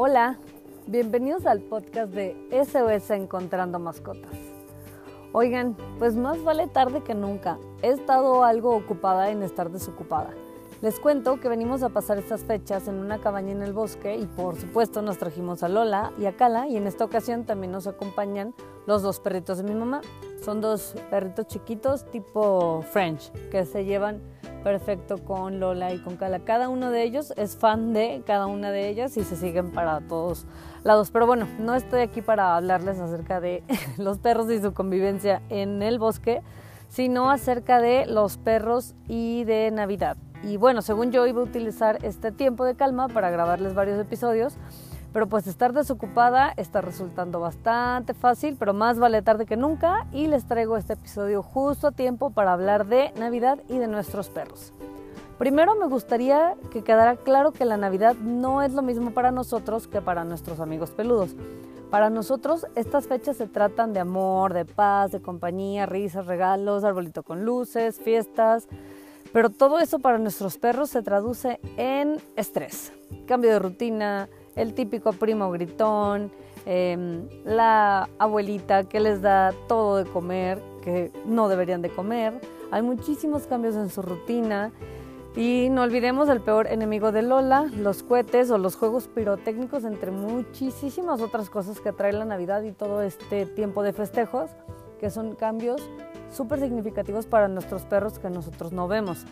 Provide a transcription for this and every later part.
Hola, bienvenidos al podcast de SOS Encontrando Mascotas. Oigan, pues más vale tarde que nunca. He estado algo ocupada en estar desocupada. Les cuento que venimos a pasar estas fechas en una cabaña en el bosque y por supuesto nos trajimos a Lola y a Kala y en esta ocasión también nos acompañan los dos perritos de mi mamá. Son dos perritos chiquitos tipo French que se llevan perfecto con Lola y con Kala. Cada uno de ellos es fan de cada una de ellas y se siguen para todos lados. Pero bueno, no estoy aquí para hablarles acerca de los perros y su convivencia en el bosque, sino acerca de los perros y de Navidad. Y bueno, según yo iba a utilizar este tiempo de calma para grabarles varios episodios, pero pues estar desocupada está resultando bastante fácil, pero más vale tarde que nunca y les traigo este episodio justo a tiempo para hablar de Navidad y de nuestros perros. Primero me gustaría que quedara claro que la Navidad no es lo mismo para nosotros que para nuestros amigos peludos. Para nosotros estas fechas se tratan de amor, de paz, de compañía, risas, regalos, arbolito con luces, fiestas, pero todo eso para nuestros perros se traduce en estrés, cambio de rutina, el típico primo gritón, em, la abuelita que les da todo de comer que no deberían de comer. Hay muchísimos cambios en su rutina. Y no olvidemos el peor enemigo de Lola, los cohetes o los juegos pirotécnicos, entre muchísimas otras cosas que trae la Navidad y todo este tiempo de festejos, que son cambios súper significativos para nuestros perros que nosotros no vemos.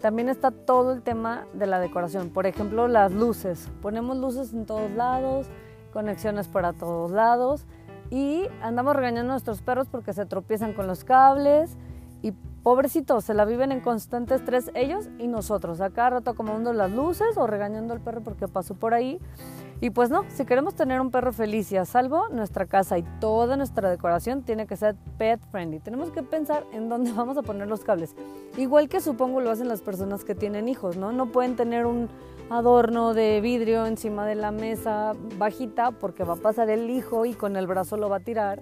También está todo el tema de la decoración. Por ejemplo, las luces. Ponemos luces en todos lados, conexiones para todos lados y andamos regañando a nuestros perros porque se tropiezan con los cables pobrecitos, se la viven en constante estrés ellos y nosotros. A cada rato acomodando las luces o regañando al perro porque pasó por ahí y pues no, si queremos tener un perro feliz y a salvo, nuestra casa y toda nuestra decoración tiene que ser pet friendly. Tenemos que pensar en dónde vamos a poner los cables. Igual que supongo lo hacen las personas que tienen hijos, ¿no? No pueden tener un adorno de vidrio encima de la mesa bajita porque va a pasar el hijo y con el brazo lo va a tirar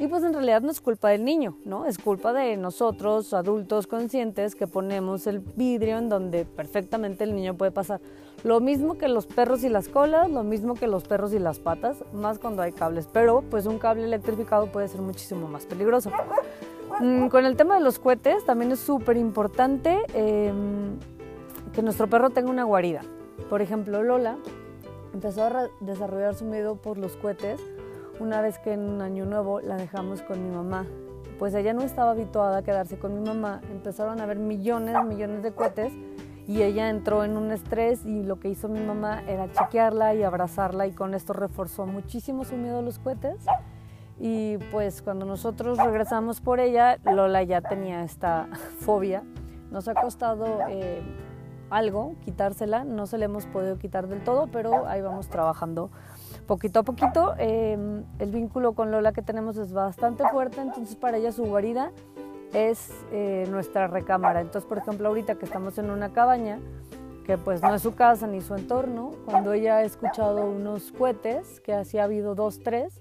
y pues en realidad no es culpa del niño, ¿no? Es culpa de nosotros, adultos conscientes, que ponemos el vidrio en donde perfectamente el niño puede pasar. Lo mismo que los perros y las colas, lo mismo que los perros y las patas, más cuando hay cables. Pero pues un cable electrificado puede ser muchísimo más peligroso. Mm, con el tema de los cohetes también es súper importante em, que nuestro perro tenga una guarida. Por ejemplo, Lola empezó a desarrollar su miedo por los cohetes una vez que en un año nuevo la dejamos con mi mamá. Pues ella no estaba habituada a quedarse con mi mamá, empezaron a haber millones, millones de cohetes y ella entró en un estrés y lo que hizo mi mamá era chequearla y abrazarla y con esto reforzó muchísimo su miedo a los cohetes. Y pues cuando nosotros regresamos por ella, Lola ya tenía esta fobia. Nos ha costado eh, algo quitársela, no se le hemos podido quitar del todo, pero ahí vamos trabajando poquito a poquito. Em, el vínculo con Lola que tenemos es bastante fuerte, entonces para ella su guarida es eh, nuestra recámara. Entonces, por ejemplo, ahorita que estamos en una cabaña, que pues no es su casa ni su entorno, cuando ella ha escuchado unos cohetes, que así ha habido dos, tres,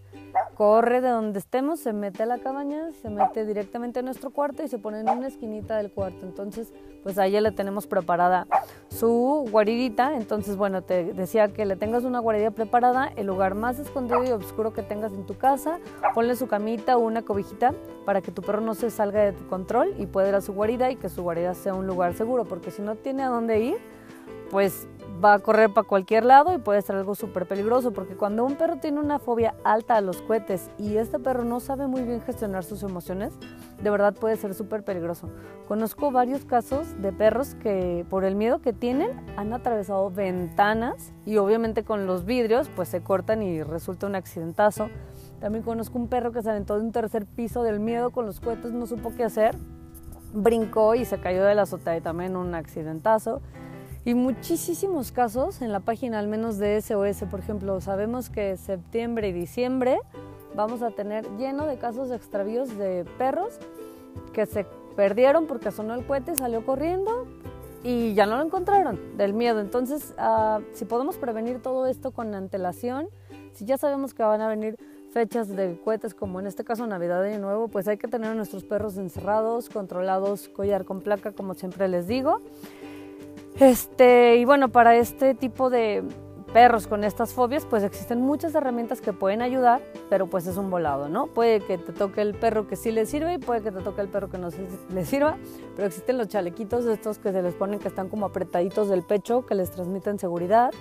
corre de donde estemos, se mete a la cabaña, se mete directamente a nuestro cuarto y se pone en una esquinita del cuarto. Entonces, pues a ella le tenemos preparada su guaridita. Entonces, bueno, te decía que le tengas una guarida preparada, el lugar más escondido y oscuro que tengas en tu casa, ponle su camita o una cobijita para que tu perro no se salga de tu control y pueda ir a su guarida y que su guarida sea un lugar seguro, porque si no tiene a dónde ir, pues va a correr para cualquier lado y puede ser algo súper peligroso, porque cuando un perro tiene una fobia alta a los cohetes y este perro no sabe muy bien gestionar sus emociones, de verdad puede ser súper peligroso. Conozco varios casos de perros que por el miedo que tienen han atravesado ventanas y obviamente con los vidrios pues se cortan y resulta un accidentazo. También conozco un perro que se aventó de un tercer piso del miedo con los cohetes, no supo qué hacer, brincó y se cayó de la azotea y también un accidentazo. Y muchísimos casos en la página al menos de SOS, por ejemplo, sabemos que septiembre y diciembre vamos a tener lleno de casos de extravíos de perros que se perdieron porque sonó el cohete, salió corriendo y ya no lo encontraron del miedo. Entonces, uh, si podemos prevenir todo esto con antelación, si ya sabemos que van a venir fechas de cohetes como en este caso Navidad y Nuevo, pues hay que tener a nuestros perros encerrados, controlados, collar con placa, como siempre les digo. Este, y bueno, para este tipo de perros con estas fobias, pues existen muchas herramientas que pueden ayudar, pero pues es un volado, ¿no? Puede que te toque el perro que sí le sirve y puede que te toque el perro que no le sirva, pero existen los chalequitos estos que se les ponen que están como apretaditos del pecho, que les transmiten seguridad.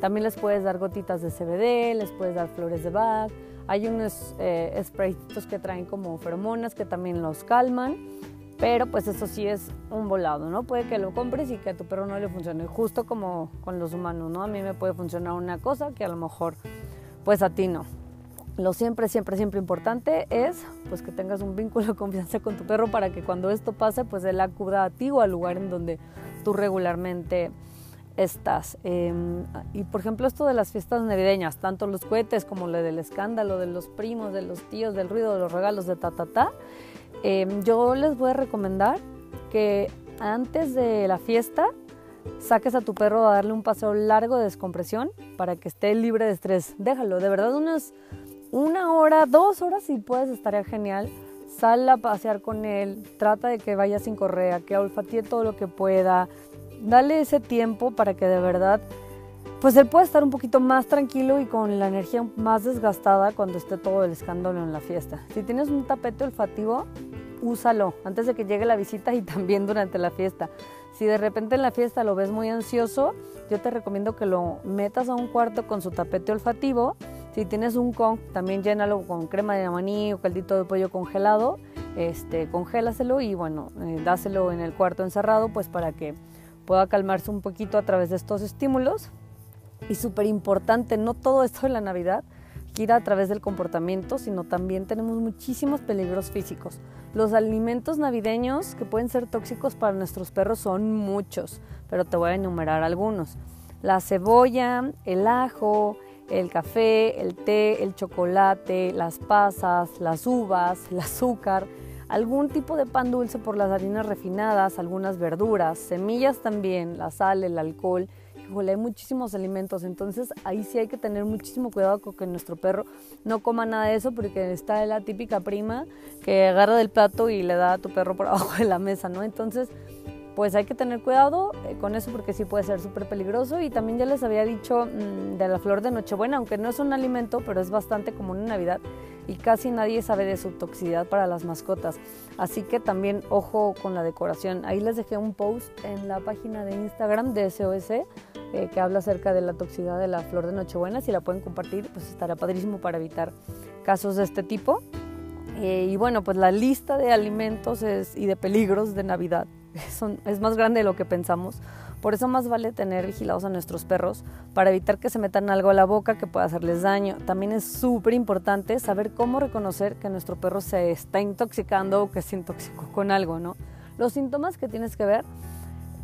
También les puedes dar gotitas de CBD, les puedes dar flores de Bach. Hay unos eh, que traen como feromonas que también los calman. Pero pues eso sí es un volado, ¿no? Puede que lo compres y que a tu perro no le funcione, justo como con los humanos, ¿no? A mí me puede funcionar una cosa que a lo mejor pues a ti no. Lo siempre, siempre, siempre importante es pues que tengas un vínculo de confianza con tu perro para que cuando esto pase pues él acuda a ti o al lugar en donde tú regularmente estás. Em, y por ejemplo esto de las fiestas navideñas, tanto los cohetes como lo del escándalo, de los primos, de los tíos, del ruido, de los regalos, de ta, ta, ta, Em, yo les voy a recomendar que antes de la fiesta saques a tu perro a darle un paseo largo de descompresión para que esté libre de estrés. Déjalo, de verdad unas una hora, dos horas si puedes estaría genial. Sal a pasear con él, trata de que vaya sin correa, que olfatee todo lo que pueda. Dale ese tiempo para que de verdad pues él pueda estar un poquito más tranquilo y con la energía más desgastada cuando esté todo el escándalo en la fiesta. Si tienes un tapete olfativo, úsalo antes de que llegue la visita y también durante la fiesta. Si de repente en la fiesta lo ves muy ansioso, yo te recomiendo que lo metas a un cuarto con su tapete olfativo. Si tienes un con, también llénalo con crema de maní o caldito de pollo congelado. Este, congélaselo y bueno, eh, dáselo en el cuarto encerrado pues para que pueda calmarse un poquito a través de estos estímulos. Y súper importante, no todo esto en la Navidad gira a través del comportamiento, sino también tenemos muchísimos peligros físicos. Los alimentos navideños que pueden ser tóxicos para nuestros perros son muchos, pero te voy a enumerar algunos. La cebolla, el ajo, el café, el té, el chocolate, las pasas, las uvas, el azúcar, algún tipo de pan dulce por las harinas refinadas, algunas verduras, semillas también, la sal, el alcohol hay muchísimos alimentos, entonces ahí sí hay que tener muchísimo cuidado con que nuestro perro no coma nada de eso, porque está la típica prima que agarra del plato y le da a tu perro por abajo de la mesa, ¿no? Entonces, pues hay que tener cuidado eh, con eso porque sí puede ser súper peligroso. Y también ya les había dicho mm, de la flor de Nochebuena, aunque no es un alimento, pero es bastante común en Navidad y casi nadie sabe de su toxicidad para las mascotas. Así que también ojo con la decoración. Ahí les dejé un post en la página de Instagram de SOS eh, que habla acerca de la toxicidad de la flor de Nochebuena. Si la pueden compartir, pues estará padrísimo para evitar casos de este tipo. Eh, y bueno, pues la lista de alimentos y de peligros de Navidad es más grande de lo que pensamos. Por eso más vale tener vigilados a nuestros perros para evitar que se metan algo a la boca que pueda hacerles daño. También es súper importante saber cómo reconocer que nuestro perro se está intoxicando o que se intoxicó con algo, ¿no? Los síntomas que tienes que ver,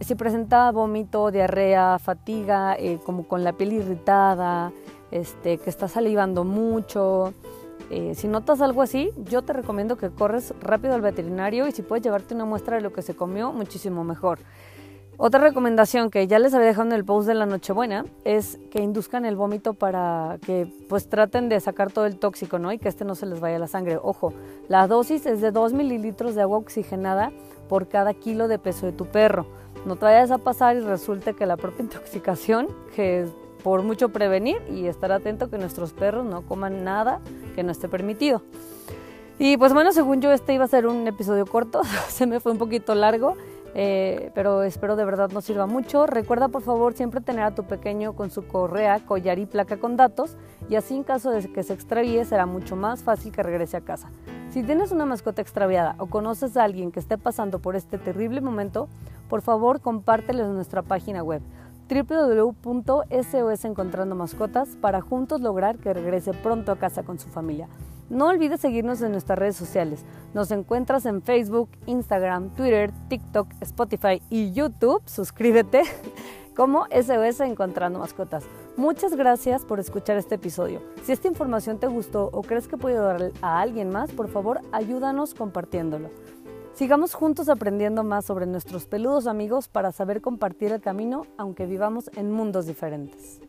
si presenta vómito, diarrea, fatiga, eh, como con la piel irritada, este, que está salivando mucho, eh, si notas algo así, yo te recomiendo que corres rápido al veterinario y si puedes llevarte una muestra de lo que se comió, muchísimo mejor. Otra recomendación que ya les había dejado en el post de la Nochebuena es que induzcan el vómito para que pues traten de sacar todo el tóxico, ¿no? Y que este no se les vaya a la sangre. Ojo, la dosis es de 2 mililitros de agua oxigenada por cada kilo de peso de tu perro. No te vayas a pasar y resulte que la propia intoxicación, que es por mucho prevenir y estar atento que nuestros perros no coman nada que no esté permitido. Y pues bueno, según yo este iba a ser un episodio corto, se me fue un poquito largo. Eh, pero espero de verdad nos sirva mucho. Recuerda por favor siempre tener a tu pequeño con su correa, collar y placa con datos y así en caso de que se extravíe será mucho más fácil que regrese a casa. Si tienes una mascota extraviada o conoces a alguien que esté pasando por este terrible momento, por favor compárteles en nuestra página web www.sos Encontrando Mascotas para juntos lograr que regrese pronto a casa con su familia. No olvides seguirnos en nuestras redes sociales. Nos encuentras en Facebook, Instagram, Twitter, TikTok, Spotify y YouTube. Suscríbete como SOS Encontrando Mascotas. Muchas gracias por escuchar este episodio. Si esta información te gustó o crees que puede ayudar a alguien más, por favor ayúdanos compartiéndolo. Sigamos juntos aprendiendo más sobre nuestros peludos amigos para saber compartir el camino aunque vivamos en mundos diferentes.